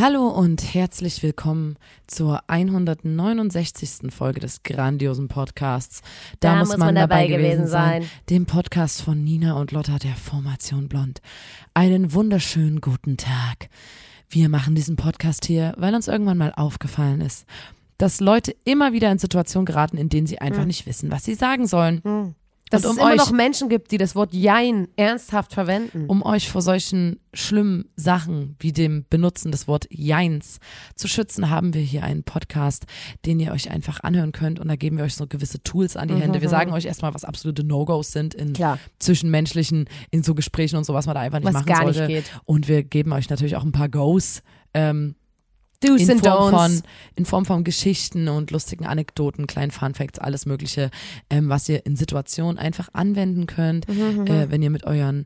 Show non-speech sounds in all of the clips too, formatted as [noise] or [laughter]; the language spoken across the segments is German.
Hallo und herzlich willkommen zur 169. Folge des grandiosen Podcasts. Da muss man dabei gewesen sein. Dem Podcast von Nina und Lotta der Formation Blond. Einen wunderschönen guten Tag. Wir machen diesen Podcast hier, weil uns irgendwann mal aufgefallen ist, dass Leute immer wieder in Situationen geraten, in denen sie einfach nicht wissen, was sie sagen sollen. Dass Und es um immer euch- noch Menschen gibt, die das Wort Jein ernsthaft verwenden. Um euch vor solchen schlimmen Sachen wie dem Benutzen des Wort Jeins zu schützen, haben wir hier einen Podcast, den ihr euch einfach anhören könnt. Und da geben wir euch so gewisse Tools an die Hände. Wir sagen euch erstmal, was absolute No-Gos sind in Mhm. Klar. zwischenmenschlichen, in so Gesprächen und so, was man da einfach nicht Was machen gar nicht sollte. geht. Und wir geben euch natürlich auch ein paar Goes. Ähm, Do's in Form, von, in Form von Geschichten und lustigen Anekdoten, kleinen Funfacts, alles Mögliche, ähm, was ihr in Situationen einfach anwenden könnt, Mhm, äh, wenn ihr mit euren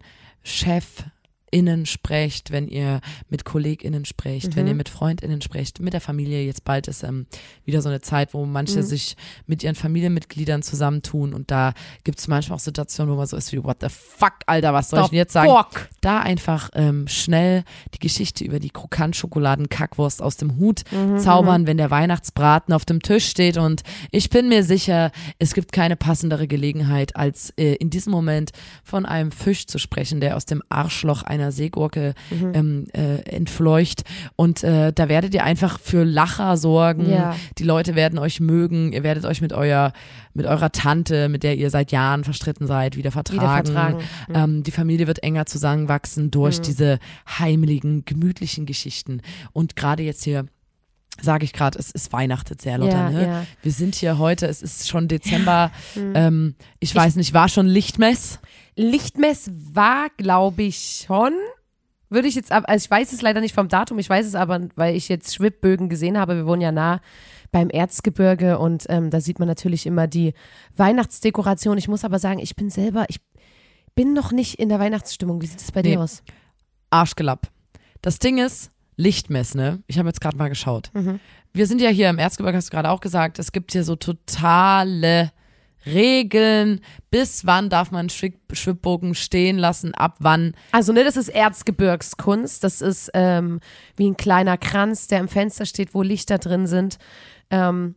ChefInnen sprecht, wenn ihr mit KollegInnen sprecht, Mhm. wenn ihr mit FreundInnen sprecht, mit der Familie. Jetzt bald ist ähm, wieder so eine Zeit, wo manche Mhm. sich mit ihren Familienmitgliedern zusammentun und da gibt es manchmal auch Situationen, wo man so ist wie, what the fuck, Alter, was soll ich The denn jetzt sagen? fuck? da einfach ähm, schnell die Geschichte über die Krokant-Schokoladen-Kackwurst aus dem Hut Mhm, zaubern, wenn der Weihnachtsbraten auf dem Tisch steht. Und ich bin mir sicher, es gibt keine passendere Gelegenheit, als äh, in diesem Moment von einem Fisch zu sprechen, der aus dem Arschloch einer Seegurke Mhm. ähm, äh, entfleucht. Und äh, da werdet ihr einfach für Lacher sorgen. Ja. Die Leute werden euch mögen. Ihr werdet euch mit euer mit eurer Tante, mit der ihr seit Jahren verstritten seid, wieder vertragen. vertragen. Ähm, die Familie wird enger zusammenwachsen durch diese heimeligen, gemütlichen Geschichten. Und gerade jetzt hier sage ich gerade, es ist Weihnachten sehr, Lotta. Ja, ne? ja. Wir sind hier heute, es ist schon Dezember. Ähm, ich weiß nicht, war schon Lichtmess? Lichtmess war, glaube ich, schon. Würde ich jetzt, ab- also ich weiß es leider nicht vom Datum, ich weiß es aber, weil ich jetzt Schwibbögen gesehen habe. Wir wohnen ja nah beim Erzgebirge und ähm, da sieht man natürlich immer die Weihnachtsdekoration. Ich muss aber sagen, ich bin selber, ich bin noch nicht in der Weihnachtsstimmung. Wie sieht es bei Nee. dir aus? Arschgelapp. Das Ding ist, Lichtmess, ne? Ich habe jetzt gerade mal geschaut. Mhm. Wir sind ja hier im Erzgebirge, hast du gerade auch gesagt, es gibt hier so totale Regeln. Bis wann darf man Schwibbogen stehen lassen? Ab wann? Also, ne, das ist Erzgebirgskunst. Das ist ähm, wie ein kleiner Kranz, der im Fenster steht, wo Lichter drin sind. Ähm,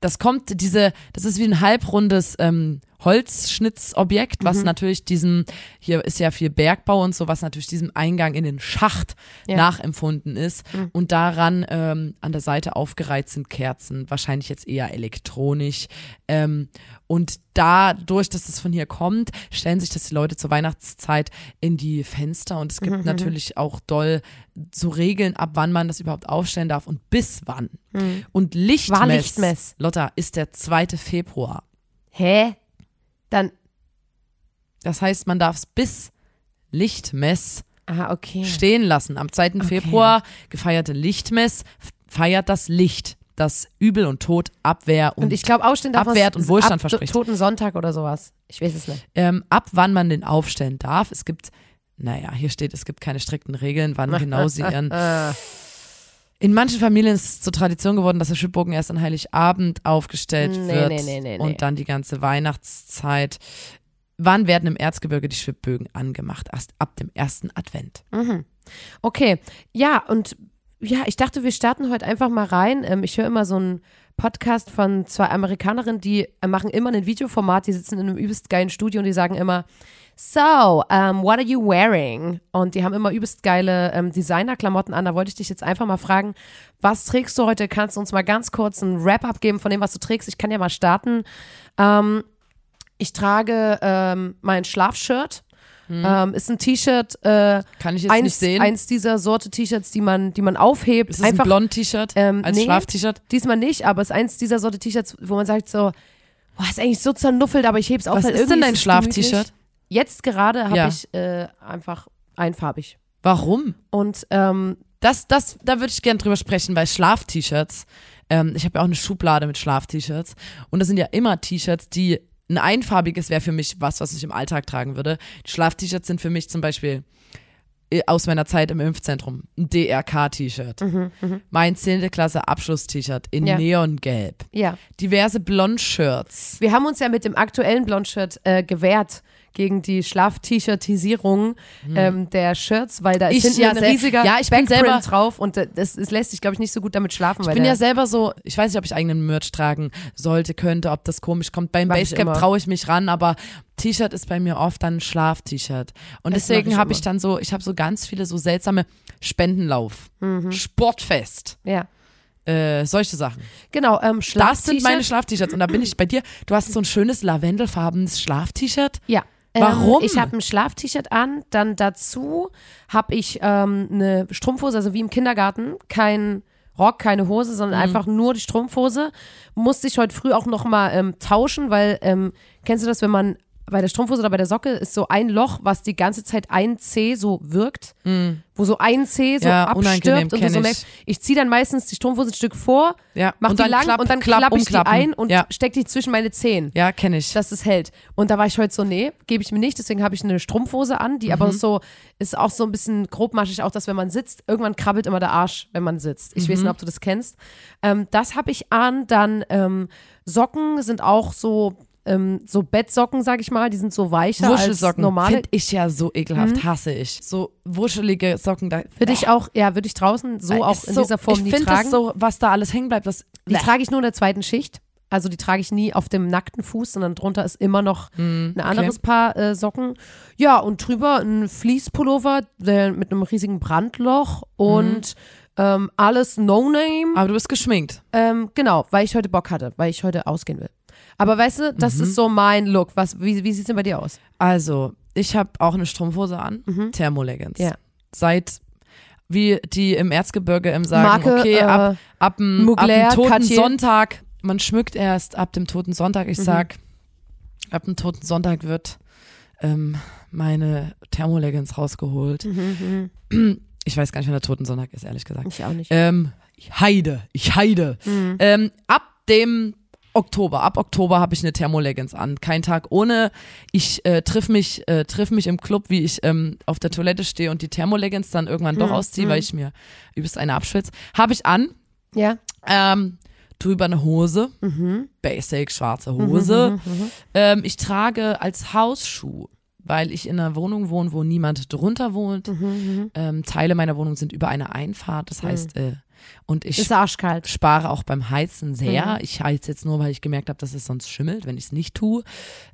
Das kommt, diese, das ist wie ein halbrundes ähm, Holzschnitzobjekt, Mhm. was natürlich diesem, hier ist ja viel Bergbau und so, was natürlich diesem Eingang in den Schacht Ja. nachempfunden ist. Mhm. Und daran ähm, an der Seite aufgereiht sind Kerzen, wahrscheinlich jetzt eher elektronisch. Ähm, und dadurch, dass es von hier kommt, stellen sich das die Leute zur Weihnachtszeit in die Fenster. Und es Mhm, gibt natürlich auch doll so Regeln, ab wann man das überhaupt aufstellen darf und bis wann. Und Lichtmess, Mhm. War Lichtmess. Lotta, ist der 2. Februar. hä? Dann, Das heißt, man darf es bis Lichtmess ah, okay. stehen lassen. Am 2. Februar gefeierte Lichtmess feiert das Licht, das Übel und Tod abwehr und, Und ich glaube, ausstehen darf Abwehrt und Wohlstand ab verspricht. Toten Sonntag oder sowas. Ich weiß es nicht. ähm, ab wann man den aufstellen darf. Es gibt, naja, hier steht, es gibt keine strikten Regeln, wann genau sie ihren. [laughs] In manchen Familien ist es zur Tradition geworden, dass der Schwibbogen erst an Heiligabend aufgestellt Nee, wird nee, nee, nee, nee. und dann die ganze Weihnachtszeit. Wann werden im Erzgebirge die Schwibbögen angemacht? Erst ab dem ersten Advent. Okay, ja, und ja, ich dachte, wir starten heute einfach mal rein. Ähm, ich höre immer so einen Podcast von zwei Amerikanerinnen, die äh, machen immer ein Videoformat, die sitzen in einem übelst geilen Studio und die sagen immer, So, um, what are you wearing? Und die haben immer übelst geile ähm, Designer-Klamotten an. Da wollte ich dich jetzt einfach mal fragen, was trägst du heute? Kannst du uns mal ganz kurz einen Wrap-up geben von dem, was du trägst? Ich kann ja mal starten. Ähm, ich trage ähm, mein Schlafshirt. Ähm, ist ein T-Shirt, äh, Kann ich jetzt eins, nicht sehen. eins dieser Sorte T-Shirts, die man, die man aufhebt. ist es ein Blond-T-Shirt ähm, als nee. Schlaf-T-Shirt? Diesmal nicht, aber es ist eins dieser Sorte T-Shirts, wo man sagt so, boah, ist eigentlich so zernuffelt, aber ich heb's auf. Was ist denn dein. Schlaf-T-Shirt? Jetzt gerade habe Ja. ich äh, einfach einfarbig. Warum? Und ähm, Das, das, da würde ich gerne drüber sprechen, weil Schlaf-T-Shirts ähm, ich habe ja auch eine Schublade mit Schlaf-T-Shirts und das sind ja immer T-Shirts, die ein einfarbiges wäre für mich was, was ich im Alltag tragen würde. Schlaf-T-Shirts sind für mich zum Beispiel äh, aus meiner Zeit im Impfzentrum ein DRK-T-Shirt. Mein 10. Klasse Abschluss-T-Shirt in Mhm, Ja. Neongelb. Ja. Diverse Blond-Shirts. Wir haben uns ja mit dem aktuellen Blond-Shirt äh, gewehrt gegen die Schlaf-T-Shirt-Tisierung ähm, der Shirts, weil da ist. Ich hinten ja ein riesiger ja, ich bin selber- drauf und das, das lässt sich, glaube ich, nicht so gut damit schlafen. Ich bin ja selber so, ich weiß nicht, ob ich eigenen Merch tragen sollte, könnte, ob das komisch kommt. Beim immer. traue ich mich ran, aber T-Shirt ist bei mir oft dann ein Schlaf-T-Shirt. Und Das deswegen habe ich dann so, ich habe so ganz viele so seltsame Spendenlauf, Mhm. Sportfest, ja. äh, solche Sachen. Genau, ähm, Das sind meine Schlaf-T-Shirt. Schlaf-T-Shirts. Und da bin ich bei dir. Du hast so ein schönes lavendelfarbenes Schlaf-T-Shirt. Ja. Warum? Ähm, ich habe ein Schlaf-T-Shirt an, dann dazu habe ich ähm, eine Strumpfhose, also wie im Kindergarten, kein Rock, keine Hose, sondern Mhm. einfach nur die Strumpfhose. Musste ich heute früh auch nochmal ähm, tauschen, weil, ähm, kennst du das, wenn man bei der Strumpfhose oder bei der Socke ist so ein Loch, was die ganze Zeit ein C so wirkt, wo so ein C so. Ja, abstirbt und so ich. merkst, ich ziehe dann meistens die Strumpfhose ein Stück vor, Ja, mach und die lang klapp, und dann klapp, klappe ich die umklappen. ein und Ja. steck die zwischen meine Zehen Ja, kenne ich. dass es hält. Und da war ich heute so, nee, gebe ich mir nicht. Deswegen habe ich eine Strumpfhose an, die Mhm. aber so, ist auch so ein bisschen grobmaschig, auch dass wenn man sitzt, irgendwann krabbelt immer der Arsch, wenn man sitzt. Ich weiß Mhm. nicht, ob du das kennst. Ähm, das habe ich an. Dann ähm, Socken sind auch so, ähm, so Bettsocken, sag ich mal, die sind so weicher als normale. finde ich ja so ekelhaft, hasse ich. So wuschelige Socken. Da, Würde ich auch, ja, würde ich draußen so auch Ist in so, dieser Form ich nie finde tragen. das so, was da alles hängen bleibt, das Die trage ich nur in der zweiten Schicht. Also die trage ich nie auf dem nackten Fuß, sondern drunter ist immer noch ein anderes Paar äh, Socken. Ja, und drüber ein Fleece-Pullover der, mit einem riesigen Brandloch und ähm, alles No-Name. Aber du bist geschminkt. Ähm, genau, weil ich heute Bock hatte, weil ich heute ausgehen will. Aber weißt du, das Mhm. ist so mein Look. Was, wie wie sieht es denn bei dir aus? Also, ich habe auch eine Strumpfhose an, Thermoleggings. Mhm. Ja. Seit wie die im Erzgebirge im sagen, Marke, okay, äh, ab, ab, dem, ab Mugler, dem toten Cartier. Sonntag, man schmückt erst ab dem toten Sonntag, Mhm. ich sag, ab dem toten Sonntag wird ähm, meine Thermoleggings rausgeholt. Mhm, [clears throat] Ich weiß gar nicht, wann der toten Sonntag ist, ehrlich gesagt. Ich auch nicht. Ähm, ich heide, ich heide. Mhm. Ähm, ab dem Oktober, ab Oktober habe ich eine Thermoleggings an. Kein Tag ohne. Ich äh, triff mich, äh, triff mich im Club, wie ich ähm, auf der Toilette stehe und die Thermoleggings dann irgendwann Mhm. doch ausziehe, weil ich mir übelst eine abschwitze. Habe ich an. ja. Ähm, drüber eine Hose, Mhm. basic schwarze Hose. Ähm, ich trage als Hausschuh, weil ich in einer Wohnung wohne, wo niemand drunter wohnt. Mhm, Ähm, Teile meiner Wohnung sind über eine Einfahrt, das heißt, äh, und ich Ist arschkalt. spare auch beim Heizen sehr. Mhm. Ich heize jetzt nur, weil ich gemerkt habe, dass es sonst schimmelt, wenn ich es nicht tue.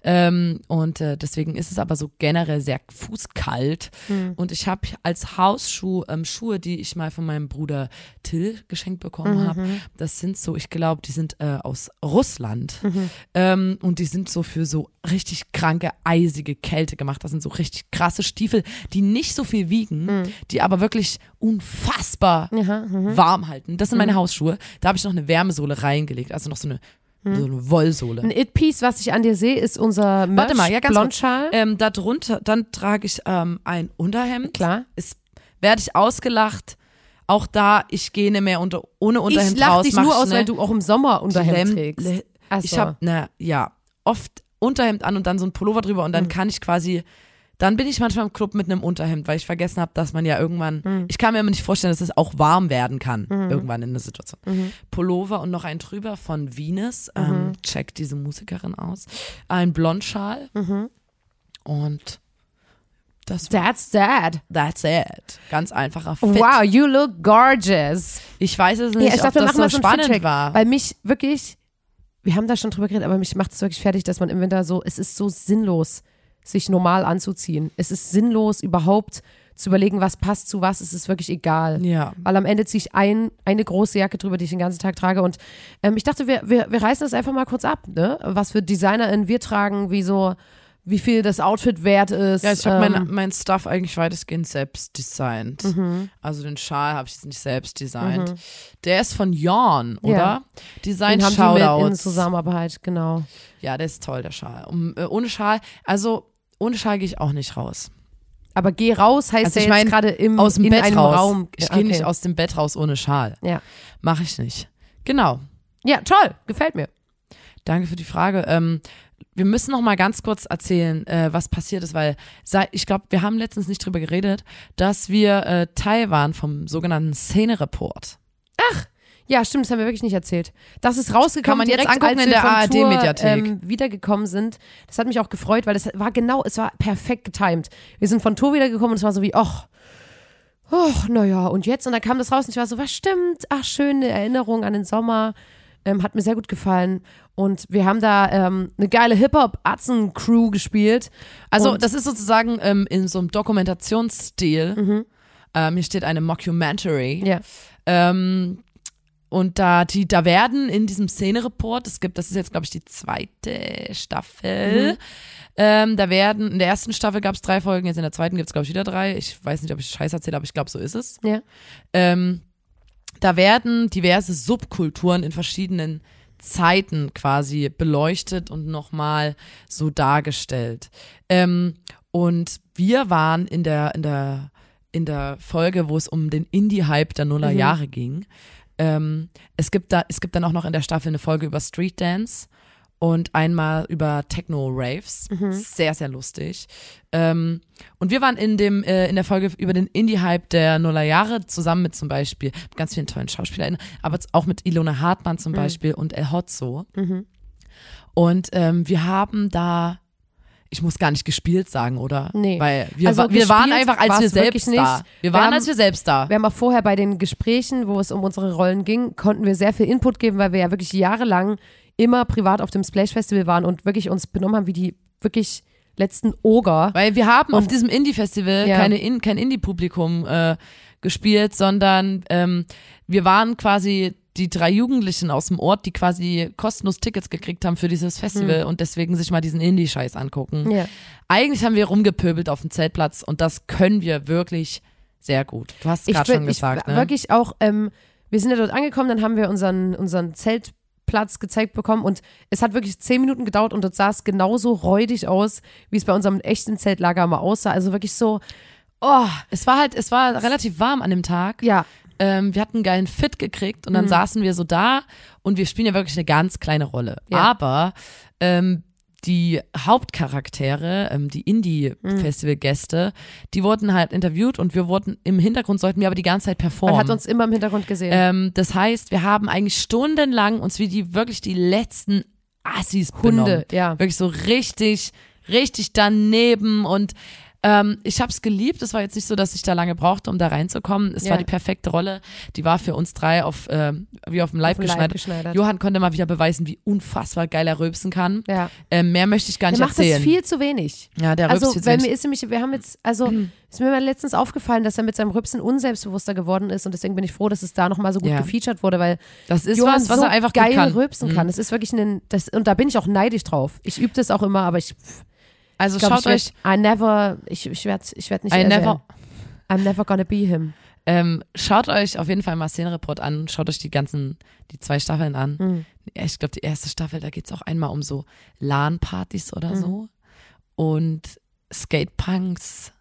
Ähm, und äh, deswegen ist es aber so generell sehr fußkalt. Mhm. Und ich habe als Hausschuh ähm, Schuhe, die ich mal von meinem Bruder Till geschenkt bekommen Mhm. habe. Das sind so, ich glaube, die sind äh, aus Russland. Mhm. Ähm, und die sind so für so richtig kranke, eisige Kälte gemacht. Das sind so richtig krasse Stiefel, die nicht so viel wiegen, Mhm. die aber wirklich unfassbar Ja, mhm. warm halten. Das sind meine Hausschuhe. Da habe ich noch eine Wärmesohle reingelegt, also noch so eine, so eine Wollsohle. Ein It-Piece, was ich an dir sehe, ist unser Merch Warte mal, ja, ganz. Blondschal. Ähm, darunter, dann trage ich ähm, ein Unterhemd. Klar. Ist, werde ich ausgelacht. Auch da, ich gehe nicht mehr unter, ohne Unterhemd ich lach raus. dich mach nur aus, weil du auch im Sommer Unterhemd trägst. Le- Ach Ich so. habe, ja, oft Unterhemd an und dann so ein Pullover drüber und dann Mhm. kann ich quasi, dann bin ich manchmal im Club mit einem Unterhemd, weil ich vergessen habe, dass man ja irgendwann, Mhm. ich kann mir immer nicht vorstellen, dass es auch warm werden kann, irgendwann in der Situation. Mhm. Pullover und noch ein drüber von Venus, ähm, check diese Musikerin aus, ein Blondschal Mhm. und das That's that. That's it. Ganz einfacher Fit. Wow, you look gorgeous. Ich weiß es nicht, Ja, ich ob dachte, das so spannend war. Weil mich wirklich, wir haben da schon drüber geredet, aber mich macht es wirklich fertig, dass man im Winter so, es ist so sinnlos, sich normal anzuziehen. Es ist sinnlos, überhaupt zu überlegen, was passt zu was, es ist wirklich egal. Ja. Weil am Ende ziehe ich ein, eine große Jacke drüber, die ich den ganzen Tag trage. Und ähm, ich dachte, wir, wir, wir reißen das einfach mal kurz ab, ne? Was für DesignerInnen wir tragen, wie so, wie viel das Outfit wert ist. Ja, ich habe ähm, mein, mein Stuff eigentlich weitestgehend selbst designt. Mhm. Also den Schal habe ich jetzt nicht selbst designt. Der ist von Jorn, oder? Ja. Design den haben die mit in Shoutouts. Zusammenarbeit, genau. Ja, der ist toll, der Schal. Um, äh, ohne Schal, also ohne Schal gehe ich auch nicht raus. Aber geh raus heißt Also ja ich mein, gerade im Aus dem in Bett einem raus. Raum. Ich gehe Okay. nicht aus dem Bett raus ohne Schal. Ja. Mache ich nicht. Genau. Ja, toll, gefällt mir. Danke für die Frage. Ähm, wir müssen noch mal ganz kurz erzählen, äh, was passiert ist, weil ich glaube, wir haben letztens nicht drüber geredet, dass wir äh, Teil waren vom sogenannten Szene-Report. Ja, stimmt, das haben wir wirklich nicht erzählt. Das ist rausgekommen, Kann man direkt jetzt angucken als in der ARD-Mediathek. Ähm, wiedergekommen sind. Das hat mich auch gefreut, weil das war genau, es war perfekt getimed. Wir sind von Tour wiedergekommen und es war so wie, ach, ach, naja, und jetzt? Und dann kam das raus und ich war so, was stimmt? Ach, schöne Erinnerung an den Sommer. Ähm, hat mir sehr gut gefallen. Und wir haben da ähm, eine geile Hip-Hop-Atzen-Crew gespielt. Also Und- das ist sozusagen ähm, in so einem Dokumentationsstil. Mhm. Ähm, hier steht eine Mockumentary. Ja. Und da, die, da werden in diesem Szene-Report, es gibt, das ist jetzt, glaube ich, die zweite Staffel. Mhm. Ähm, da werden, in der ersten Staffel gab es drei Folgen, jetzt in der zweiten gibt es, glaube ich, wieder drei. Ich weiß nicht, ob ich Scheiß erzähle, aber ich glaube, so ist es. Ja. Ähm, da werden diverse Subkulturen in verschiedenen Zeiten quasi beleuchtet und nochmal so dargestellt. Ähm, und wir waren in der, in der, in der Folge, wo es um den Indie-Hype der Nullerjahre ging. Ähm, es gibt da, es gibt dann auch noch in der Staffel eine Folge über Street Dance und einmal über Techno-Raves. Sehr, sehr lustig. Ähm, und wir waren in dem, äh, in der Folge über den Indie-Hype der Nullerjahre zusammen mit zum Beispiel ganz vielen tollen SchauspielerInnen, aber auch mit Ilona Hartmann zum Beispiel und El Hotzo. Und ähm, wir haben da, ich muss gar nicht gespielt sagen, oder? Nee. Weil wir, Also wir waren einfach, als wir selbst da. nicht. Wir Wir waren, haben- als wir selbst da. Wir haben auch vorher bei den Gesprächen, wo es um unsere Rollen ging, konnten wir sehr viel Input geben, weil wir ja wirklich jahrelang immer privat auf dem Splash Festival waren und wirklich uns benommen haben wie die wirklich letzten Oger. Weil wir haben auf Und- diesem Indie-Festival Ja. keine In kein Indie-Publikum äh, gespielt, sondern ähm, wir waren quasi die drei Jugendlichen aus dem Ort, die quasi kostenlos Tickets gekriegt haben für dieses Festival und deswegen sich mal diesen Indie-Scheiß angucken. Ja. Eigentlich haben wir rumgepöbelt auf dem Zeltplatz und das können wir wirklich sehr gut. Du hast es gerade schon gesagt, ich, ne? Wirklich auch, ähm, wir sind ja dort angekommen, dann haben wir unseren, unseren Zeltplatz gezeigt bekommen und es hat wirklich zehn Minuten gedauert und dort sah es genauso räudig aus, wie es bei unserem echten Zeltlager mal aussah. Also wirklich so, oh, Es war halt, es war relativ warm an dem Tag. ja, ähm, wir hatten einen geilen Fit gekriegt und dann Mhm. saßen wir so da und wir spielen ja wirklich eine ganz kleine Rolle. Ja. Aber ähm, die Hauptcharaktere, ähm, die Indie-Festival-Gäste, die wurden halt interviewt und wir wurden im Hintergrund sollten wir aber die ganze Zeit performen. man hat uns immer im Hintergrund gesehen. ähm, das heißt, wir haben eigentlich stundenlang uns wie die wirklich die letzten Assis Hunde, benommen. ja. Wirklich so richtig, richtig daneben und ähm, ich habe es geliebt. Es war jetzt nicht so, dass ich da lange brauchte, um da reinzukommen. Es Ja. war die perfekte Rolle. Die war für uns drei auf ähm, wie auf dem Leib, Auf geschneidert. geschneidert. Johann konnte mal wieder beweisen, wie unfassbar geil er rülpsen kann. Ja. Ähm, mehr möchte ich gar nicht Der macht erzählen. das viel zu wenig. ja, der rülpst Also, viel zu weil wenig. mir ist nämlich, wir haben jetzt, also, ist mir mal letztens aufgefallen, dass er mit seinem Rübsen unselbstbewusster geworden ist und deswegen bin ich froh, dass es da nochmal so gut Ja. gefeatured wurde, weil Das ist Johann was, was so er einfach geil kann. rülpsen Mhm. kann. Das ist wirklich ein, das, und da bin ich auch neidisch drauf. Ich übe das auch immer, aber ich, Also ich glaube, schaut ich werd, euch, I never, ich, ich werde ich werd nicht, I never, I'm never gonna be him. Ähm, schaut euch auf jeden Fall mal Szenenreport an, schaut euch die ganzen, die zwei Staffeln an. Mhm. Ich glaube, die erste Staffel, da geht's auch einmal um so LAN-Partys oder Mhm. so. Und Skatepunks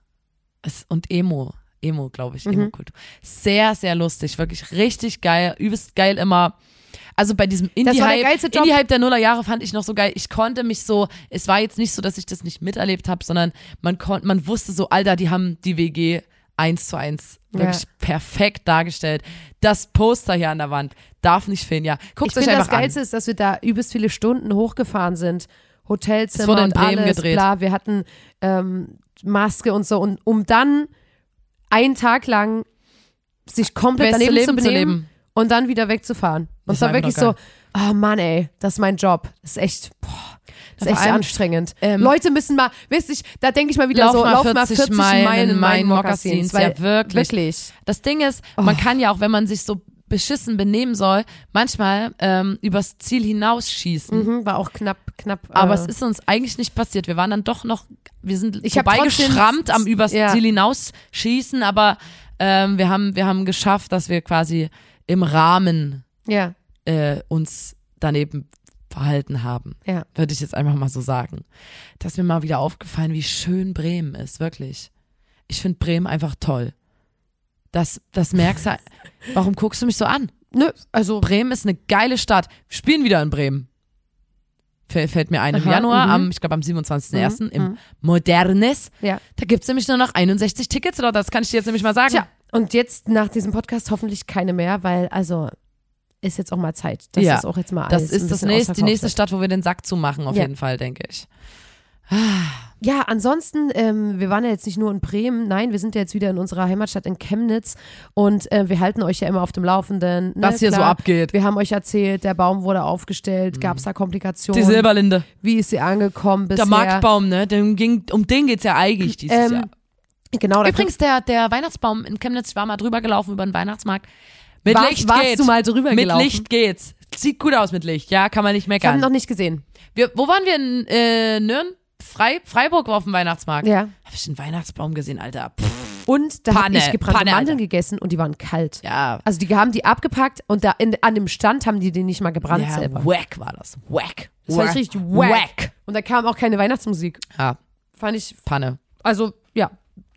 es- und Emo. Emo, glaube ich, Mhm. Emo-Kultur. Sehr, sehr lustig, wirklich richtig geil, übelst geil immer. Also bei diesem der Indie-Hype Job. Indie der Nullerjahre fand ich noch so geil. Ich konnte mich so, es war jetzt nicht so, dass ich das nicht miterlebt habe, sondern man konnte, man wusste so, Alter, die haben die WG eins zu eins wirklich Ja. perfekt dargestellt. Das Poster hier an der Wand darf nicht fehlen, ja. Guckt Ich euch finde, das einfach Geilste ist, dass wir da übelst viele Stunden hochgefahren sind. Hotelzimmer Es wurde in und Bremen alles, gedreht. bla. Wir hatten ähm, Maske und so. Und um dann einen Tag lang sich komplett Beste daneben Leben zu zu benehmen leben. und dann wieder wegzufahren. Und Das es war wirklich so, oh Mann, ey, das ist mein An Das ist echt, boah, das ist echt allem, anstrengend. ähm, Leute müssen mal, wisst ich, da denke ich mal wieder Lauf so, mal lauf 40 mal 40 Meilen Meilen in meinen Mokassins. Ja, wirklich. Wirklich. Das Ding ist, Oh. man kann ja auch, wenn man sich so beschissen benehmen soll, manchmal ähm, übers Ziel hinausschießen. Mhm, war auch knapp, knapp. Aber äh, es ist uns eigentlich nicht passiert. Wir waren dann doch noch, wir sind Ich vorbeigeschrammt am übers ja. Ziel hinausschießen, aber ähm, wir haben, wir haben geschafft, dass wir quasi im Rahmen ja, äh, uns daneben verhalten haben. ja. Würde ich jetzt einfach mal so sagen. Da ist mir mal wieder aufgefallen, wie schön Bremen ist, wirklich. Ich finde Bremen einfach toll. Das, das merkst du. [laughs] Warum guckst du mich so an? Nö, also Bremen ist eine geile Stadt. Wir spielen wieder in Bremen. Fällt fällt mir ein im Aha, Januar, mhm. am, ich glaube am 27.01. Mhm, im mhm. Modernes. ja. Da gibt's nämlich nur noch 61 Tickets, oder das kann ich dir jetzt nämlich mal sagen. Tja, und jetzt nach diesem Podcast hoffentlich keine mehr, weil also ist jetzt auch mal Zeit. Das Ja, ist auch jetzt mal das alles ein ist das nächste, die nächste. Stadt, wo wir den Sack zumachen, auf Ja. jeden Fall, denke ich. Ja, ansonsten, ähm, wir waren ja jetzt nicht nur in Bremen, nein, wir sind ja jetzt wieder in unserer Heimatstadt in Chemnitz und äh, wir halten euch ja immer auf dem Laufenden. Ne? Was hier so Klar, abgeht. Wir haben euch erzählt, der Baum wurde aufgestellt, gab es da Komplikationen? Die Silberlinde. Wie ist sie angekommen bisher? Der Marktbaum, ne? Dem ging, um den geht's ja eigentlich dieses Ähm, Jahr. Genau, Übrigens, der, der Weihnachtsbaum in Chemnitz, ich war mal drüber gelaufen über den Weihnachtsmarkt. Mit Warst- Licht warst geht's. du mal drüber mit gelaufen? Licht geht's. Sieht gut aus mit Licht, ja, kann man nicht ich habe meckern. noch nicht gesehen. Wir, wo waren wir in äh, Nürn? Frei, Freiburg war auf dem Weihnachtsmarkt. Ja. Hab ich den Weihnachtsbaum gesehen, Alter. Pff, Und da habe ich gebrannte Panne, Mandeln Alter. gegessen und die waren kalt. ja. Also die haben die abgepackt und da in, an dem Stand haben die den nicht mal gebrannt ja, selber. Wack war das. Wack. Das war richtig wack. Und da kam auch keine Weihnachtsmusik. Ja, Fand ich, Panne. also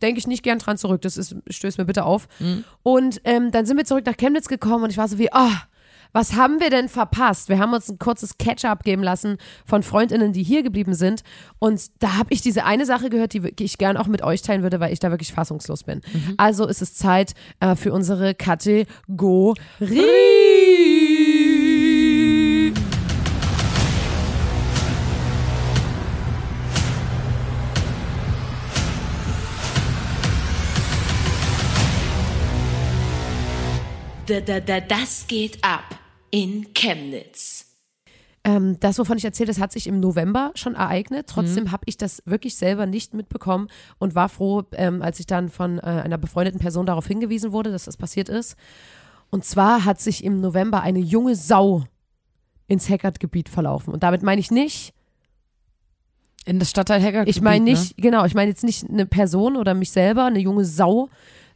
denke ich nicht gern dran zurück. Das ist, stößt mir bitte auf. Mhm. Und ähm, dann sind wir zurück nach Chemnitz gekommen und ich war so wie, ah, was haben wir denn verpasst? Wir haben uns ein kurzes Catch-up geben lassen von Freundinnen, die hier geblieben sind. Und da habe ich diese eine Sache gehört, die ich gern auch mit euch teilen würde, weil ich da wirklich fassungslos bin. Mhm. Also ist es Zeit äh, für unsere Kategorie. Da, da, da, das geht ab in Chemnitz. Ähm, das, wovon ich erzähle, das hat sich im November schon ereignet. Trotzdem Mhm. habe ich das wirklich selber nicht mitbekommen und war froh, ähm, als ich dann von äh, einer befreundeten Person darauf hingewiesen wurde, dass das passiert ist. Und zwar hat sich im November eine junge Sau ins Hackert-Gebiet verlaufen. Und damit meine ich nicht, In das Stadtteil Hacker. ich meine ne? nicht, genau, ich meine jetzt nicht eine Person oder mich selber, eine junge Sau,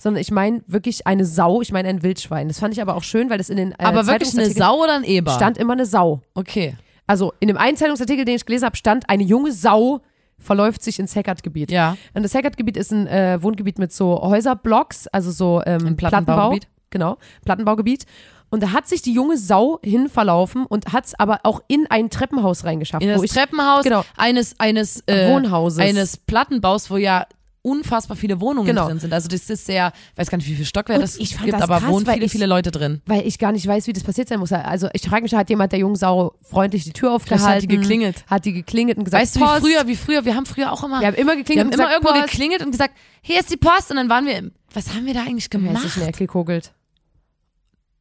sondern ich meine wirklich eine Sau, ich meine ein Wildschwein. Das fand ich aber auch schön, weil das in den äh, Aber wirklich eine Sau oder ein Eber? stand immer eine Sau. Okay. Also in dem einen Zeitungsartikel, den ich gelesen habe, stand, eine junge Sau verläuft sich ins Hackert-Gebiet. Ja. Und das Hackert-Gebiet ist ein äh, Wohngebiet mit so Häuserblocks, also so ähm, Ein Plattenbau. Plattenbaugebiet. Genau, Plattenbaugebiet. Und da hat sich die junge Sau hin verlaufen und hat es aber auch in ein Treppenhaus reingeschafft. In das ich, Treppenhaus genau. eines, eines äh, Wohnhauses. Eines Plattenbaus, wo ja unfassbar viele Wohnungen Genau. drin sind. Also das ist sehr, weiß gar nicht, wie viele Stockwerke das ich gibt, das aber krass, wohnen viele, ich- viele Leute drin. weil ich gar nicht weiß, wie das passiert sein muss. Also ich frage mich, hat jemand der jungen Sau freundlich die Tür aufgehalten? hat die geklingelt. Hat die geklingelt und gesagt, Weißt du, wie Post. früher, wie früher, wir haben früher auch immer, Wir haben immer geklingelt wir haben und immer gesagt, irgendwo Post. geklingelt und gesagt, hier ist die Post und dann waren wir, im, was haben wir da eigentlich Weiß gemacht? ich nicht, gekogelt.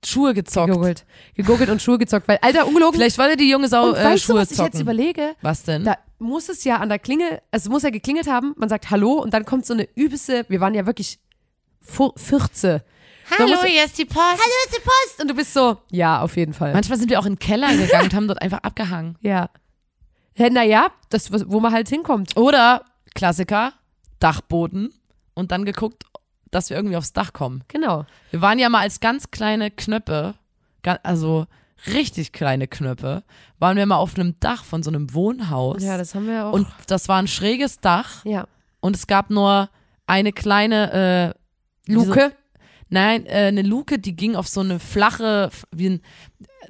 Schuhe gezockt. Gegoogelt. Gegoogelt und Schuhe gezockt. Weil, Alter, ungelogen. Vielleicht wollte die junge Sau und äh, weißt du, Schuhe was ich zocken. jetzt überlege? was denn? Da muss es ja an der Klingel, also es muss ja geklingelt haben, man sagt Hallo und dann kommt so eine übelste, wir waren ja wirklich 14. Da muss- hier ist die Post. Hallo, ist die Post! Und du bist so, ja, auf jeden Fall. Manchmal sind wir auch in den Keller gegangen und haben dort einfach abgehangen. [laughs] ja. ja naja, das, wo man halt hinkommt. Oder, Klassiker, Dachboden und dann geguckt, dass wir irgendwie aufs Dach kommen. Genau. Wir waren ja mal als ganz kleine Knöpfe, also richtig kleine Knöpfe, waren wir mal auf einem Dach von so einem Wohnhaus. Ja, das haben wir auch. und das war ein schräges Dach ja. und es gab nur eine kleine äh, Luke. So, nein, äh, eine Luke, die ging auf so eine flache, wie ein,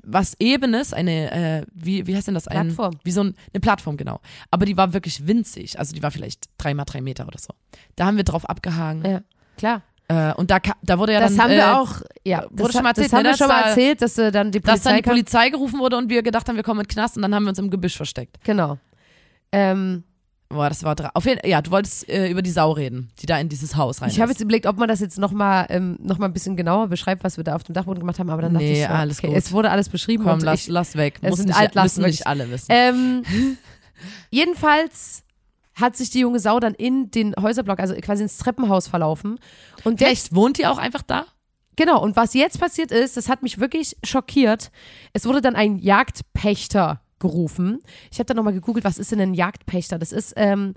was Ebenes, eine, äh, wie, wie heißt denn das? Ein, Plattform. Wie so ein, eine Plattform, genau. Aber die war wirklich winzig. Also die war vielleicht drei mal drei Meter oder so. Da haben wir drauf abgehangen. Ja, klar. Äh, und da, da wurde ja Das dann. haben äh, wir auch, ja. wurde das, schon mal das erzählt, haben ne, wir dass schon mal erzählt, dass äh, dann die Dass Polizei dann die. Polizei gerufen wurde und wir gedacht haben, wir kommen in den Knast und dann haben wir uns im Gebüsch versteckt. Genau. Ähm, Boah, das war auf jeden Ja, du wolltest äh, über die Sau reden, die da in dieses Haus rein ich habe jetzt überlegt, ob man das jetzt nochmal ähm, noch mal ein bisschen genauer beschreibt, was wir da auf dem Dachboden gemacht haben, aber dann dachte Nee, ich so, alles okay, gut. es wurde alles beschrieben Komm, lass, ich, lass weg. es Muss sind nicht, müssen nicht alle wissen. Ähm, [laughs] jedenfalls hat sich die junge Sau dann in den Häuserblock, also quasi ins Treppenhaus verlaufen. Und jetzt, Vielleicht wohnt die auch einfach da? genau, und was jetzt passiert ist, das hat mich wirklich schockiert. Es wurde dann ein Jagdpächter gerufen. Ich habe dann nochmal gegoogelt, was ist denn ein Jagdpächter? Das ist, ähm,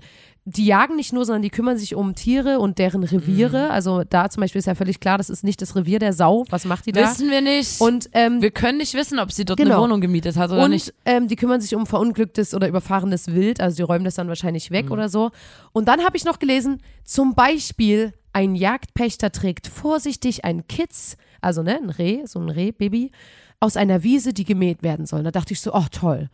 die jagen nicht nur, sondern die kümmern sich um Tiere und deren Reviere. Mhm. Also da zum Beispiel ist ja völlig klar, das ist nicht das Revier der Sau. Was macht die da? Wissen wir nicht. Und ähm, wir können nicht wissen, ob sie dort Genau. eine Wohnung gemietet hat oder und nicht. ähm, die kümmern sich um verunglücktes oder überfahrenes Wild, also die räumen das dann wahrscheinlich Mhm. weg oder so. Und dann habe ich noch gelesen, zum Beispiel ein Jagdpächter trägt vorsichtig ein Kitz, also ne, ein Reh, so ein Rehbaby, aus einer Wiese, die gemäht werden soll. Da dachte ich so, oh toll.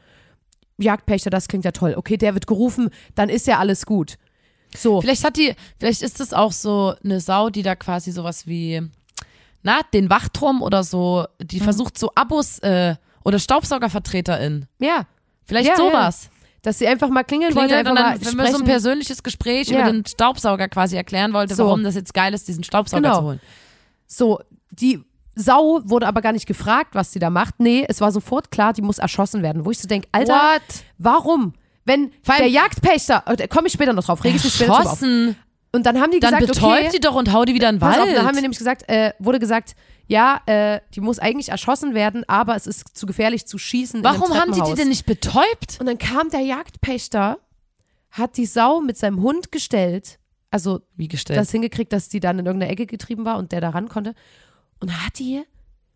Jagdpächter, das klingt ja toll. Okay, der wird gerufen, dann ist ja alles gut. So. Vielleicht hat die, vielleicht ist das auch so eine Sau, die da quasi sowas wie, na, den Wachturm oder so, die Mhm. versucht so Abos äh, oder StaubsaugervertreterInnen. Ja. Vielleicht Ja, sowas. Dass sie einfach mal klingeln wollte, Klingelt einfach und dann, wenn man so ein persönliches Gespräch Ja. über den Staubsauger quasi erklären wollte, So. warum das jetzt geil ist, diesen Staubsauger Genau. zu holen. So, die Sau wurde aber gar nicht gefragt, was sie da macht. Nee, es war sofort klar, die muss erschossen werden. Wo ich so denke, Alter, What? warum? Wenn der Jagdpächter, äh, da komme ich später noch drauf, rege ich mich später drüber auf. Erschossen. Und dann haben die Dann gesagt, betäubt okay, die doch und hau die wieder in den Wald. auf, dann haben wir nämlich gesagt, äh, wurde gesagt, ja, äh, die muss eigentlich erschossen werden, aber es ist zu gefährlich zu schießen. Warum haben die die denn nicht betäubt? Und dann kam der Jagdpächter, hat die Sau mit seinem Hund gestellt, also Wie gestellt? das hingekriegt, dass die dann in irgendeine Ecke getrieben war und der da ran konnte und hat die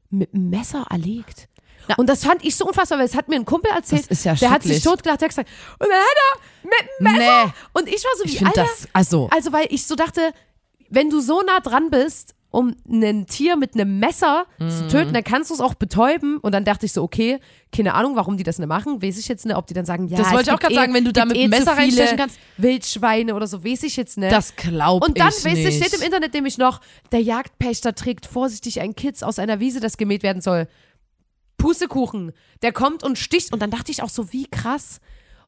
mit einem Messer erlegt. und das fand ich so unfassbar, weil es hat mir ein Kumpel erzählt, Das ist ja der hat sich totgelacht, der hat gesagt, und dann hat er mit einem Messer nee. und ich war so Ich wie, finde Alter, das, also, also weil ich so dachte, wenn du so nah dran bist, um ein Tier mit einem Messer Mhm. zu töten, dann kannst du es auch betäuben. Und dann dachte ich so, okay, keine Ahnung, warum die das nicht machen. Weiß ich jetzt nicht, ob die dann sagen, ja, Das wollte ich auch gibt grad sagen, wenn du da mit eh Messer viele reinstechen kannst. Wildschweine oder so, weiß ich jetzt nicht. das glaub und dann, ich weißt du, nicht. steht im Internet nämlich noch, der Jagdpächter trägt vorsichtig ein Kitz aus einer Wiese, das gemäht werden soll. Pustekuchen, der kommt und sticht. Und dann dachte ich auch so, wie krass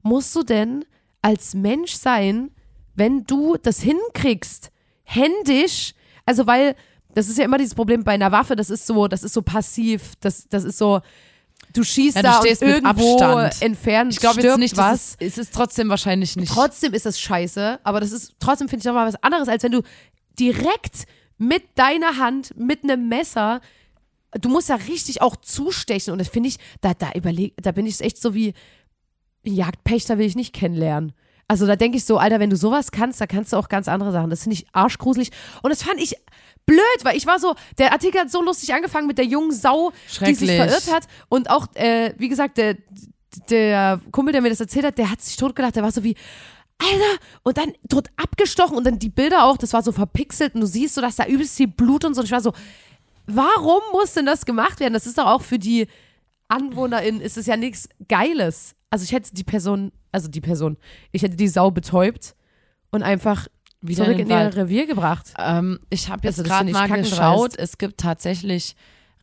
musst du denn als Mensch sein, wenn du das hinkriegst, händisch, also weil, das ist ja immer dieses Problem bei einer Waffe, das ist so, das ist so passiv, das, das ist so, du schießt Ja, du da stehst und irgendwo Abstand. entfernt ich glaube jetzt nicht, was. es, es ist trotzdem wahrscheinlich nicht. Trotzdem ist das scheiße, aber das ist trotzdem finde ich nochmal was anderes, als wenn du direkt mit deiner Hand, mit einem Messer, du musst ja richtig auch zustechen und das finde ich, da, da überleg, da bin ich echt so wie, Jagdpächter will ich nicht kennenlernen. Also da denke ich so, Alter, wenn du sowas kannst, da kannst du auch ganz andere Sachen. Das finde ich arschgruselig. Und das fand ich blöd, weil ich war so, der Artikel hat so lustig angefangen mit der jungen Sau, die sich verirrt hat. Und auch, äh, wie gesagt, der, der Kumpel, der mir das erzählt hat, der hat sich totgelacht. Der war so wie, Alter, und dann tot abgestochen und dann die Bilder auch, das war so verpixelt und du siehst so, dass da übelst viel Blut und so. Und ich war so, warum muss denn das gemacht werden? Das ist doch auch für die AnwohnerInnen ist es ja nichts Geiles. Also ich hätte die Person, also die Person, ich hätte die Sau betäubt und einfach Wieder zurück in ihr. Revier gebracht. Ähm, ich habe jetzt Also gerade ich mal geschaut, es gibt tatsächlich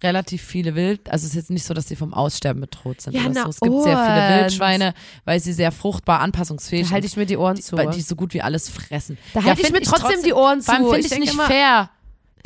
relativ viele Wild, also es ist jetzt nicht so, dass die vom Aussterben bedroht sind Ja, oder so. Es gibt sehr viele? Wildschweine, weil sie sehr fruchtbar, anpassungsfähig Da halte ich mir die Ohren zu. weil die so gut wie alles fressen. Da halte ich find mir trotzdem die Ohren Vor allem zu. finde Ich ich nicht immer- fair.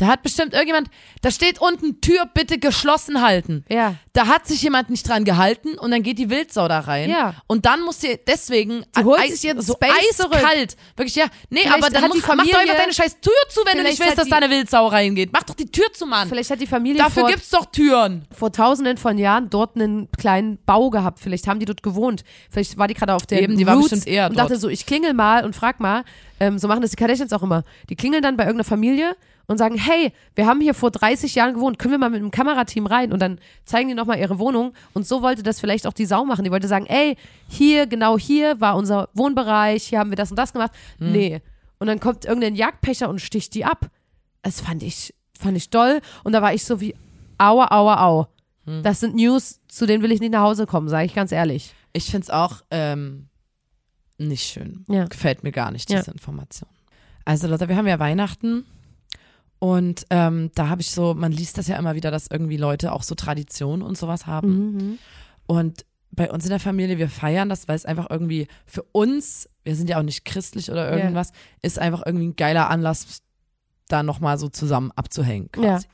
Da hat bestimmt irgendjemand, da steht unten Tür bitte geschlossen halten. Ja. Da hat sich jemand nicht dran gehalten und dann geht die Wildsau da rein. Ja. Und dann muss sie deswegen holt Eis- sich ihren so Space zurück. eiskalt. Wirklich, ja. Nee, Vielleicht aber dann hat muss, die mach doch Familie- einfach deine scheiß Tür zu, wenn du nicht willst, dass die- da eine Wildsau reingeht. Mach doch die Tür zu, Mann. Vielleicht hat die Familie Dafür vor, gibt's doch Türen. vor tausenden von Jahren dort einen kleinen Bau gehabt. Vielleicht haben die dort gewohnt. Vielleicht war die gerade auf der Eben, die war Roots bestimmt eher und dort. dachte so, ich klingel mal und frag mal. Ähm, so machen das die Kardashians auch immer. Die klingeln dann bei irgendeiner Familie und sagen, hey, wir haben hier vor 30 Jahren gewohnt, können wir mal mit einem Kamerateam rein? Und dann zeigen die nochmal ihre Wohnung. Und so wollte das vielleicht auch die Sau machen. Die wollte sagen, ey, hier, genau hier war unser Wohnbereich, hier haben wir das und das gemacht. Hm. Nee. Und dann kommt irgendein Jagdpächter und sticht die ab. Das fand ich, fand ich doll. Und da war ich so wie, aua, aua, au. Hm. Das sind News, zu denen will ich nicht nach Hause kommen, sage ich ganz ehrlich. Ich find's auch ähm, nicht schön. Ja. Gefällt mir gar nicht, Ja. diese Information. Also Leute, wir haben ja Weihnachten und ähm, da habe ich so, man liest das ja immer wieder, dass irgendwie Leute auch so Traditionen und sowas haben. Mhm. Und bei uns in der Familie, wir feiern das, weil es einfach irgendwie für uns, wir sind ja auch nicht christlich oder irgendwas, ist einfach irgendwie ein geiler Anlass, da nochmal so zusammen abzuhängen quasi.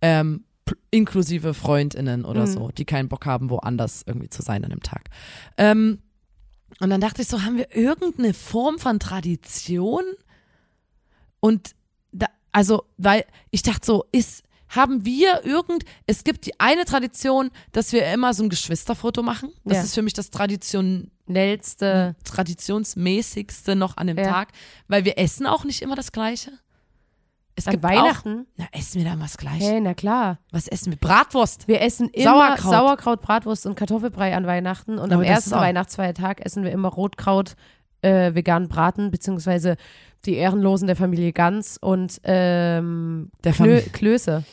Ähm, p- inklusive FreundInnen oder Mhm. so, die keinen Bock haben, woanders irgendwie zu sein an dem Tag. Ähm, und dann dachte ich so, haben wir irgendeine Form von Tradition? Und also, weil ich dachte so, ist, haben wir irgend, es gibt die eine Tradition, dass wir immer so ein Geschwisterfoto machen. Das Ja. ist für mich das Tradition, Schnellste. traditionsmäßigste noch an dem Ja. Tag, weil wir essen auch nicht immer das Gleiche. Es An gibt Weihnachten? Auch, na, essen wir da immer das Gleiche? Hey, na klar. Was essen wir? Bratwurst. Wir essen immer Sauerkraut. Sauerkraut, Bratwurst und Kartoffelbrei an Weihnachten. Und Aber am ersten Weihnachtsfeiertag essen wir immer Rotkraut, äh, veganen Braten, beziehungsweise die Ehrenlosen der Familie Gans und ähm, Der Klö Familie- Klöße.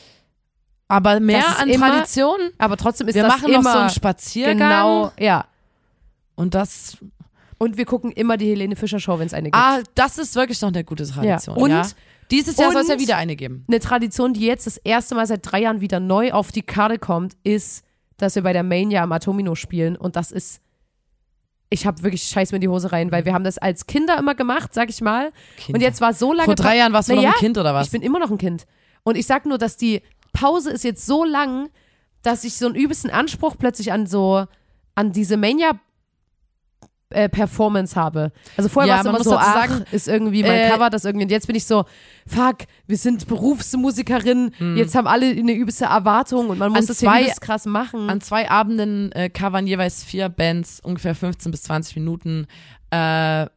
Aber mehr an immer- Tradition. Aber trotzdem ist Wir das machen immer noch so einen Spaziergang. genau, ja. Und das, Und wir gucken immer die Helene Fischer Show, wenn es eine gibt. ah, das ist wirklich noch eine gute Tradition. Und- ja. Dieses Jahr soll es ja wieder eine geben. Eine Tradition, die jetzt das erste Mal seit drei Jahren wieder neu auf die Karte kommt, ist, dass wir bei der Mania am Atomino spielen. Und das ist, ich habe wirklich scheiß mir in die Hose rein, weil wir haben das als Kinder immer gemacht, sag ich mal. Kinder. Und jetzt war so lange Vor drei Jahren warst du Na noch ein Kind oder was? Ich bin immer noch ein Kind. Und ich sag nur, dass die Pause ist jetzt so lang, dass ich so einen übelsten Anspruch plötzlich an so, an diese Mania äh, Performance habe. Also vorher Ja, war es man immer so, dazu ach, sagen, ist irgendwie mein äh, Cover, das irgendwie, und jetzt bin ich so, fuck, wir sind Berufsmusikerin, jetzt haben alle eine übelste Erwartung und man muss Hm. Zwei- ja übelst krass machen. An zwei Abenden äh, covern jeweils vier Bands ungefähr 15 bis 20 Minuten äh,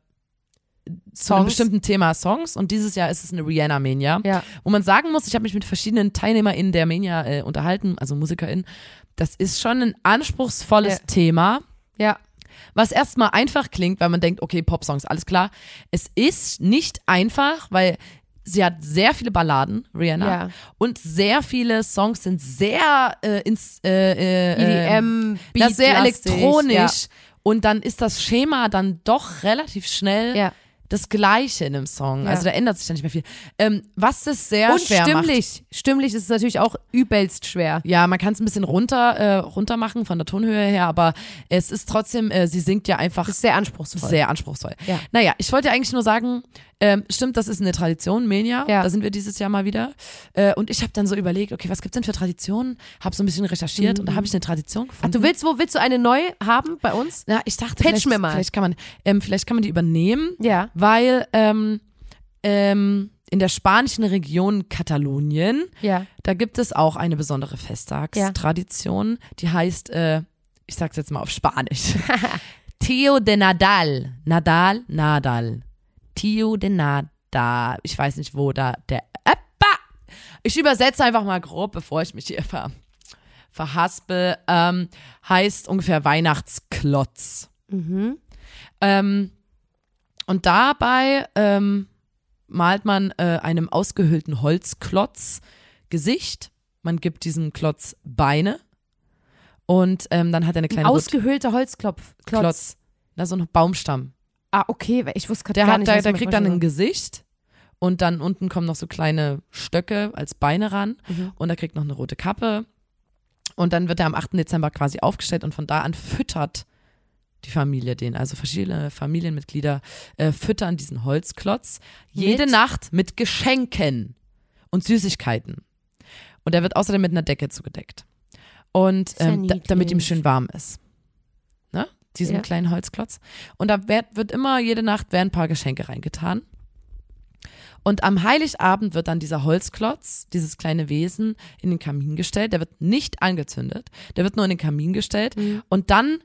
zu einem bestimmten Thema Songs. Und dieses Jahr ist es eine Rihanna-Mania. ja. Wo man sagen muss, ich habe mich mit verschiedenen TeilnehmerInnen der Mania äh, unterhalten, also MusikerInnen. Das ist schon ein anspruchsvolles Ja. Thema, ja, was erstmal einfach klingt, weil man denkt, okay, Popsongs, alles klar. Es ist nicht einfach, weil sie hat sehr viele Balladen, Rihanna, Ja. und sehr viele Songs sind sehr äh, ins äh, äh, EDM, das ist sehr elektronisch Ja. und dann ist das Schema dann doch relativ schnell ja. Das Gleiche in einem Song. Ja. Also da ändert sich dann nicht mehr viel. Ähm, was es sehr Und schwer macht. stimmlich, stimmlich ist es natürlich auch übelst schwer. Ja, man kann es ein bisschen runter, äh, runter machen von der Tonhöhe her, aber es ist trotzdem, äh, sie singt ja einfach ist sehr anspruchsvoll. sehr anspruchsvoll. Ja. Naja, ich wollte eigentlich nur sagen, ähm, stimmt, das ist eine Tradition, Mania. Ja. Da sind wir dieses Jahr mal wieder. Äh, und ich habe dann so überlegt, okay, was gibt's denn für Traditionen? Habe so ein bisschen recherchiert und da habe ich eine Tradition Ach, gefunden. du willst, wo willst du eine neu haben bei uns? Ja, ich dachte, Pitch vielleicht, mir mal. vielleicht kann man, ähm, vielleicht kann man die übernehmen, Ja. weil ähm, ähm, in der spanischen Region Katalonien Ja. Da gibt es auch eine besondere Festtagstradition, die heißt, äh, ich sag's jetzt mal auf Spanisch. [laughs] Tio de Nadal. Nadal, Nadal. Tio de Nadal. Ich weiß nicht, wo da der. Eppa! Ich übersetze einfach mal grob, bevor ich mich hier ver, verhaspel. Ähm, heißt ungefähr Weihnachtsklotz. Ähm, und dabei ähm, malt man äh, einem ausgehöhlten Holzklotz Gesicht. Man gibt diesem Klotz Beine. Und ähm, dann hat er eine kleine Rot- Ausgehöhlter Holzklopf. Klotz. Klotz. Na, so ein Baumstamm. Ah, okay, weil ich wusste gerade gar nicht, was der kriegt dann ein Gesicht. Und dann unten kommen noch so kleine Stöcke als Beine ran. Mhm. Und er kriegt noch eine rote Kappe. Und dann wird er am 8. Dezember quasi aufgestellt und von da an füttert die Familie den. Also verschiedene Familienmitglieder äh, füttern diesen Holzklotz jede Mit? Nacht mit Geschenken und Süßigkeiten. Und er wird außerdem mit einer Decke zugedeckt. Und ja ähm, da, damit ihm schön warm ist. Diesen Ja. kleinen Holzklotz. Und da wird, wird immer jede Nacht werden ein paar Geschenke reingetan. Und am Heiligabend wird dann dieser Holzklotz, dieses kleine Wesen, in den Kamin gestellt. Der wird nicht angezündet. Der wird nur in den Kamin gestellt. Mhm. Und dann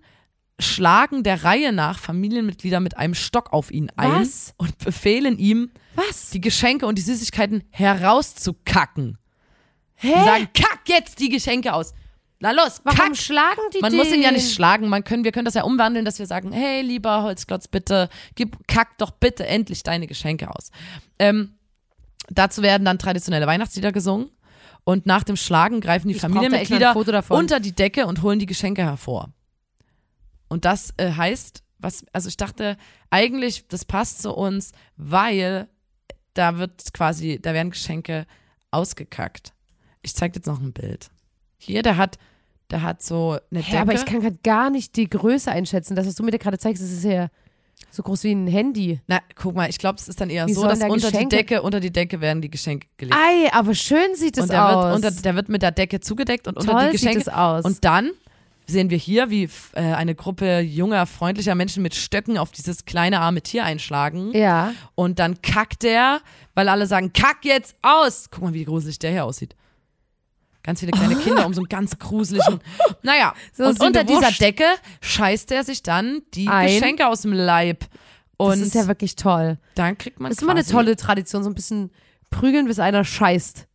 schlagen der Reihe nach Familienmitglieder mit einem Stock auf ihn ein Was? und befehlen ihm, Was? die Geschenke und die Süßigkeiten herauszukacken. Hä? Die sagen, kack jetzt die Geschenke aus. Na los, Warum kack! schlagen die Man den? muss ihn ja nicht schlagen. Man können, wir können das ja umwandeln, dass wir sagen, hey, lieber Holzklotz, bitte, gib, kack doch bitte endlich deine Geschenke aus. Ähm, dazu werden dann traditionelle Weihnachtslieder gesungen. Und nach dem Schlagen greifen die Ich Familienmitglieder unter die Decke und holen die Geschenke hervor. Und das äh, heißt, was, also ich dachte, eigentlich, das passt zu uns, weil da wird quasi, da werden Geschenke ausgekackt. Ich zeig jetzt noch ein Bild. Hier, der hat, der hat so eine Hä, Decke. aber ich kann gerade gar nicht die Größe einschätzen. Das, was du mir da gerade zeigst, das ist ja so groß wie ein Handy. Na, guck mal, ich glaube, es ist dann eher Wie so, sollen dass da unter die Geschenke- Decke, unter die Decke werden die Geschenke gelegt. Ei, aber schön sieht es und der aus. wird, unter, der wird mit der Decke zugedeckt und unter Toll die Geschenke. sieht es aus. Und dann sehen wir hier, wie f- äh, eine Gruppe junger, freundlicher Menschen mit Stöcken auf dieses kleine arme Tier einschlagen. ja. Und dann kackt der, weil alle sagen, kack jetzt aus. Guck mal, wie gruselig der hier aussieht. Ganz viele kleine Kinder um so einen ganz gruseligen. [laughs] Naja, So und unter dieser. Decke scheißt er sich dann die Ein. Geschenke aus dem Leib. Und das ist ja wirklich toll. dann kriegt man Das ist immer eine tolle Tradition, so ein bisschen prügeln, bis einer scheißt.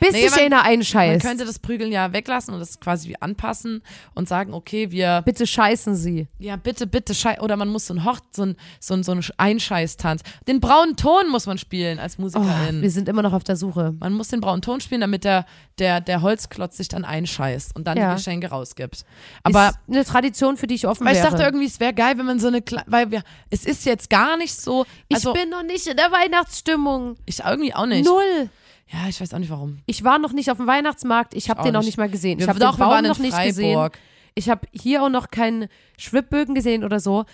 Bis Nee, man- einer Man einscheißt. könnte das Prügeln ja weglassen und das quasi wie anpassen und sagen, okay, wir, Bitte scheißen Sie. ja, bitte, bitte, schei oder man muss so ein Hort, so ein, so ein, so ein Einscheißtanz. Den braunen Ton muss man spielen als Oh, Musikerin. wir sind immer noch auf der Suche. man muss den braunen Ton spielen, damit der, der, der Holzklotz sich dann einscheißt und dann Ja. die Geschenke rausgibt. Aber ist eine Tradition, für die ich offen weil ich wäre. dachte irgendwie, es wäre geil, wenn man so eine, Kle- weil wir, es ist jetzt gar nicht so, also ich bin noch nicht in der Weihnachtsstimmung. ich irgendwie auch nicht. Null. Ja, ich weiß auch nicht warum. Ich war noch nicht auf dem Weihnachtsmarkt. Ich habe den noch nicht. nicht mal gesehen. Wir- Ich habe den Baum noch nicht gesehen. Ich habe hier auch noch keinen Schwibbögen gesehen oder so.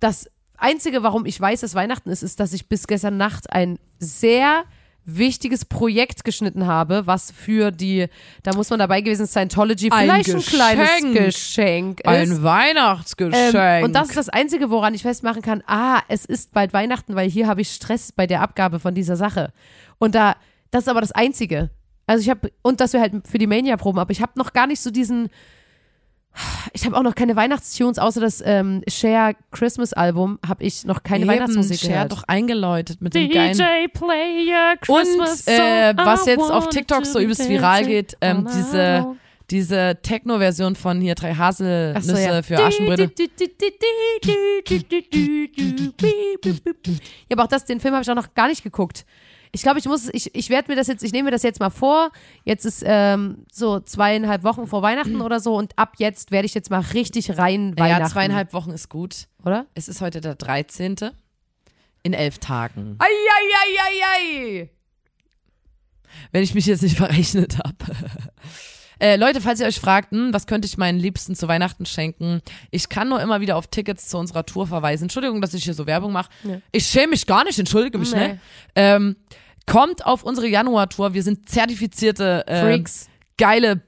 Das Einzige, warum ich weiß, dass Weihnachten ist, ist, dass ich bis gestern Nacht ein sehr wichtiges Projekt geschnitten habe, was für die, da muss man dabei gewesen sein, Scientology Ein vielleicht ein kleines Geschenk. Geschenk ist. Ein Weihnachtsgeschenk. Ähm, und das ist das Einzige, woran ich festmachen kann, ah, es ist bald Weihnachten, weil hier habe ich Stress bei der Abgabe von dieser Sache. Und da, das ist aber das Einzige. Also ich habe, und dass wir halt für die Mania-Proben, aber ich habe noch gar nicht so diesen, ich habe auch noch keine Weihnachtstunes, außer das ähm, Share Christmas-Album, habe ich noch keine Eben, Weihnachtsmusik Cher gehört. doch eingeläutet mit dem geilen Player Und äh, was jetzt auf TikTok so übelst viral geht, ähm, diese, diese Techno-Version von hier drei Haselnüsse so, ja. für Aschenbrödel. Ja, aber auch das, den Film habe ich auch noch gar nicht geguckt. Ich glaube, ich muss, ich, ich werde mir das jetzt, ich nehme mir das jetzt mal vor. Jetzt ist ähm, so zweieinhalb Wochen vor Weihnachten oder so und ab jetzt werde ich jetzt mal richtig rein Weihnachten. Ja, zweieinhalb Wochen ist gut. Oder? Es ist heute der 13. In elf Tagen. Eieieiei. Wenn ich mich jetzt nicht [laughs] verrechnet habe. Äh, Leute, falls ihr euch fragt, hm, was könnte ich meinen Liebsten zu Weihnachten schenken? Ich kann nur immer wieder auf Tickets zu unserer Tour verweisen. Entschuldigung, dass ich hier so Werbung mache. Ja. Ich schäme mich gar nicht, entschuldige mich, Nee. ne? Ähm, kommt auf unsere Januar-Tour. Wir sind zertifizierte ähm, Freaks. geile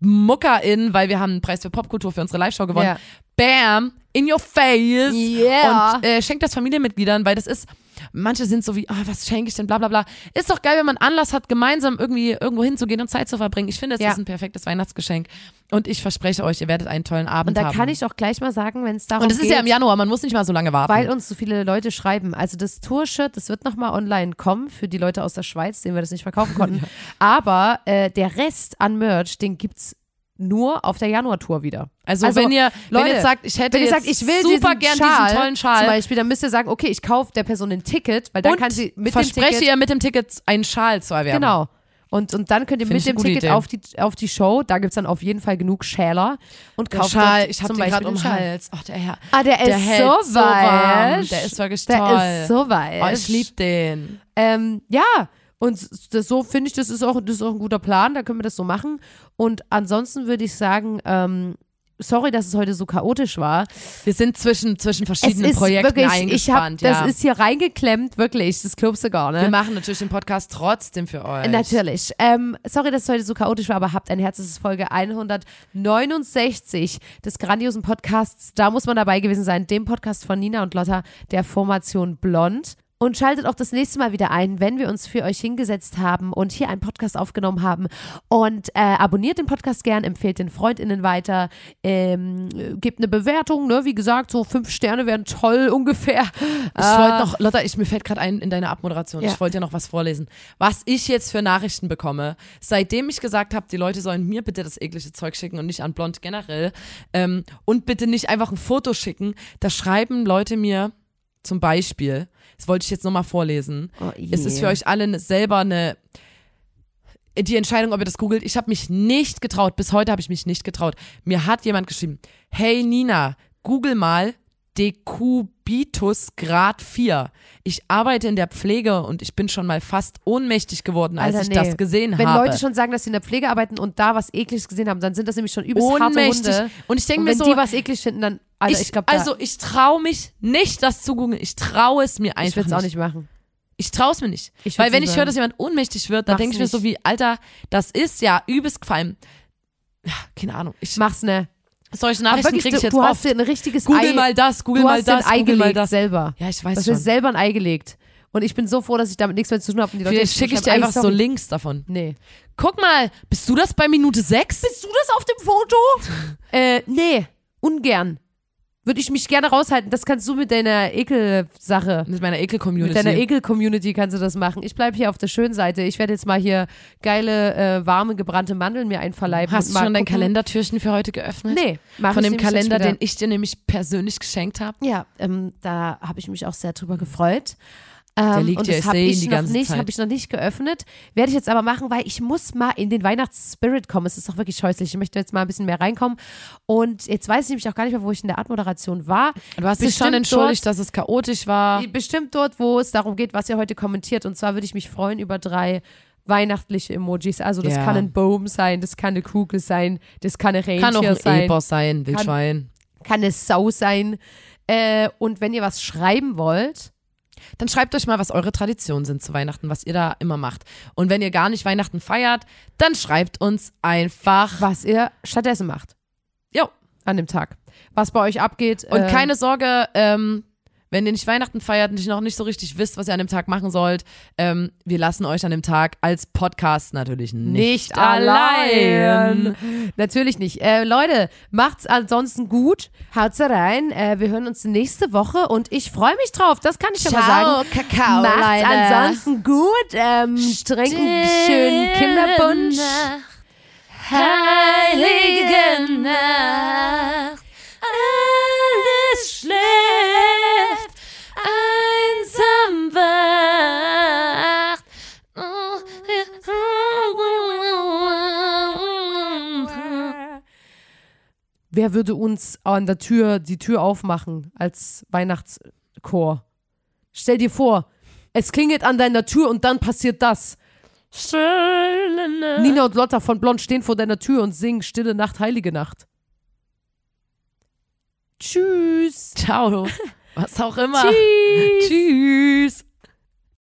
MuckerInnen, weil wir haben einen Preis für Popkultur für unsere Live-Show gewonnen. Ja. Bam! In your face! Yeah. Und äh, schenkt das Familienmitgliedern, weil das ist, manche sind so wie, ah, was schenke ich denn, bla bla bla. Ist doch geil, wenn man Anlass hat, gemeinsam irgendwie irgendwo hinzugehen und Zeit zu verbringen. Ich finde, es Ja. ist ein perfektes Weihnachtsgeschenk. Und ich verspreche euch, ihr werdet einen tollen Abend Und da haben. kann ich auch gleich mal sagen, wenn es darum und es geht, ist ja im Januar, man muss nicht mal so lange warten. weil uns so viele Leute schreiben. Also das Tour-Shirt, das wird nochmal online kommen für die Leute aus der Schweiz, denen wir das nicht verkaufen konnten. [laughs] Aber äh, der Rest an Merch, den gibt's nur auf der Januar-Tour wieder. also, also, wenn ihr, wenn Leute, ihr jetzt sagt, ich hätte Wenn ihr sagt, ich will super diesen gern Schal, diesen tollen Schal, zum Beispiel, dann müsst ihr sagen, okay, ich kaufe der Person ein Ticket, weil dann kann sie mit dem verspreche Ticket ihr mit dem Ticket einen Schal zu erwerben. Genau. Und, und dann könnt ihr Finde mit dem Ticket Idee. auf die, auf die Show, da gibt's dann auf jeden Fall genug Schäler und Der kauft Schal, dort ich habe zum den gerade Beispiel um den Schal. Hals. Ach, der Herr. Ah, der ist Der hält so so warm. Der ist wirklich Der toll. ist so weich. Oh, ich liebe den. Ähm, ja, und das, so finde ich, das ist, auch, das ist auch ein guter Plan, da können wir das so machen. Und ansonsten würde ich sagen, ähm, sorry, dass es heute so chaotisch war. Wir sind zwischen, zwischen verschiedenen Projekten wirklich, ich hab, eingespannt. das ja. ist hier reingeklemmt, wirklich, das glaubst du gar wir nicht. machen natürlich den Podcast trotzdem für euch. Natürlich. Ähm, sorry, dass es heute so chaotisch war, aber habt ein Herz, es ist Folge 169 des grandiosen Podcasts. Da muss man dabei gewesen sein, dem Podcast von Nina und Lotta, der Formation Blond. Und schaltet auch das nächste Mal wieder ein, wenn wir uns für euch hingesetzt haben und hier einen Podcast aufgenommen haben. Und äh, abonniert den Podcast gern, empfehlt den FreundInnen weiter, ähm, äh, gebt eine Bewertung, ne? Wie gesagt, so fünf Sterne wären toll [laughs] ungefähr. Ich wollte noch, Lotta, ich, mir fällt gerade ein in deiner Abmoderation, Ja. ich wollte ja noch was vorlesen. Was ich jetzt für Nachrichten bekomme, seitdem ich gesagt habe, die Leute sollen mir bitte das eklige Zeug schicken und nicht an Blond generell ähm, und bitte nicht einfach ein Foto schicken, da schreiben Leute mir zum Beispiel, das wollte ich jetzt nochmal vorlesen, Oh, es ist für euch alle ne- selber eine die Entscheidung, ob ihr das googelt. Ich habe mich nicht getraut. Bis heute habe ich mich nicht getraut. Mir hat jemand geschrieben: Hey Nina, google mal Dekubitus Grad 4. Ich arbeite in der Pflege und ich bin schon mal fast ohnmächtig geworden, als Alter, ich nee. das gesehen Wenn habe. Leute schon sagen, dass sie in der Pflege arbeiten und da was Ekliges gesehen haben, dann sind das nämlich schon übelst ohnmächtig. harte Hunde. Und ich denke mir wenn so, die was eklig finden, dann, Alter, ich, ich, glaube, also ich traue mich nicht, das zu googeln. Ich traue es mir ich einfach würde es auch nicht. machen. Ich traue es mir nicht. Ich Weil wenn ich höre, dass jemand ohnmächtig wird, dann denke ich mir so wie, Alter, das ist ja übelst gefallen. Ja, keine Ahnung. Ich, Mach's ne. Solche Nachrichten wirklich, kriege ich du, jetzt du hast dir ein richtiges Google Ei, mal das, Google du mal hast das, ein Ei Google mal das. selber. Ja, ich Du weiß hast dir schon. selber ein Ei gelegt. Und ich bin so froh, dass ich damit nichts mehr zu tun habe. Und die Leute Vielleicht schicke ich dir einfach so. Links davon. Nee. Guck mal, bist du das bei Minute 6? Bist du das auf dem Foto? [laughs] äh, nee, ungern. Würde ich mich gerne raushalten. Das kannst du mit deiner Ekel-Sache. Mit meiner Ekel-Community. Mit deiner Ekel-Community kannst du das machen. Ich bleibe hier auf der schönen Seite. Ich werde jetzt mal hier geile, äh, warme, gebrannte Mandeln mir einverleiben. Hast du schon dein. Kalendertürchen für heute geöffnet? Nee, mach Von ich dem Kalender, den ich dir nämlich persönlich geschenkt habe. Ja, ähm, da habe ich mich auch sehr drüber gefreut. Ähm, Der liegt und hier, das habe ich die noch ganze nicht, habe ich noch nicht geöffnet. Werde ich jetzt aber machen, weil ich muss mal in den Weihnachtsspirit kommen. Es ist doch wirklich scheußlich. Ich möchte jetzt mal ein bisschen mehr reinkommen. Und jetzt weiß ich nämlich auch gar nicht mehr, wo ich in der Art-Moderation war. Du hast dich schon entschuldigt, dass es chaotisch war. Bestimmt dort, wo es darum geht, was ihr heute kommentiert. Und zwar würde ich mich freuen über drei weihnachtliche Emojis. Also das Ja. kann ein Baum sein, das kann eine Kugel sein, das kann eine Rentier Kann auch ein sein, Epos sein, Wildschwein. kann eine Sau sein. Äh, und wenn ihr was schreiben wollt, Dann schreibt euch mal, was eure Traditionen sind zu Weihnachten, was ihr da immer macht. Und wenn ihr gar nicht Weihnachten feiert, dann schreibt uns einfach. was ihr stattdessen macht. Jo. An dem Tag. Was bei euch abgeht. Und äh, keine Sorge, ähm, wenn ihr nicht Weihnachten feiert und ihr noch nicht so richtig wisst, was ihr an dem Tag machen sollt, ähm, wir lassen euch an dem Tag als Podcast natürlich nicht, nicht allein. Natürlich nicht. Äh, Leute, macht's ansonsten gut. Haut's rein. Äh, wir hören uns nächste Woche und ich freue mich drauf. Das kann ich schon mal sagen. Kakao, Macht's ansonsten gut. Ähm, trinkt einen schönen Kinderbunsch. Heilige Nacht, Wer würde uns an der Tür die Tür aufmachen als Weihnachtschor? Stell dir vor, es klingelt an deiner Tür und dann passiert das. Stille Nacht. Nina und Lotta von Blond stehen vor deiner Tür und singen Stille Nacht, Heilige Nacht. Tschüss. Ciao. [laughs] Was auch immer. Tschüss. Tschüss.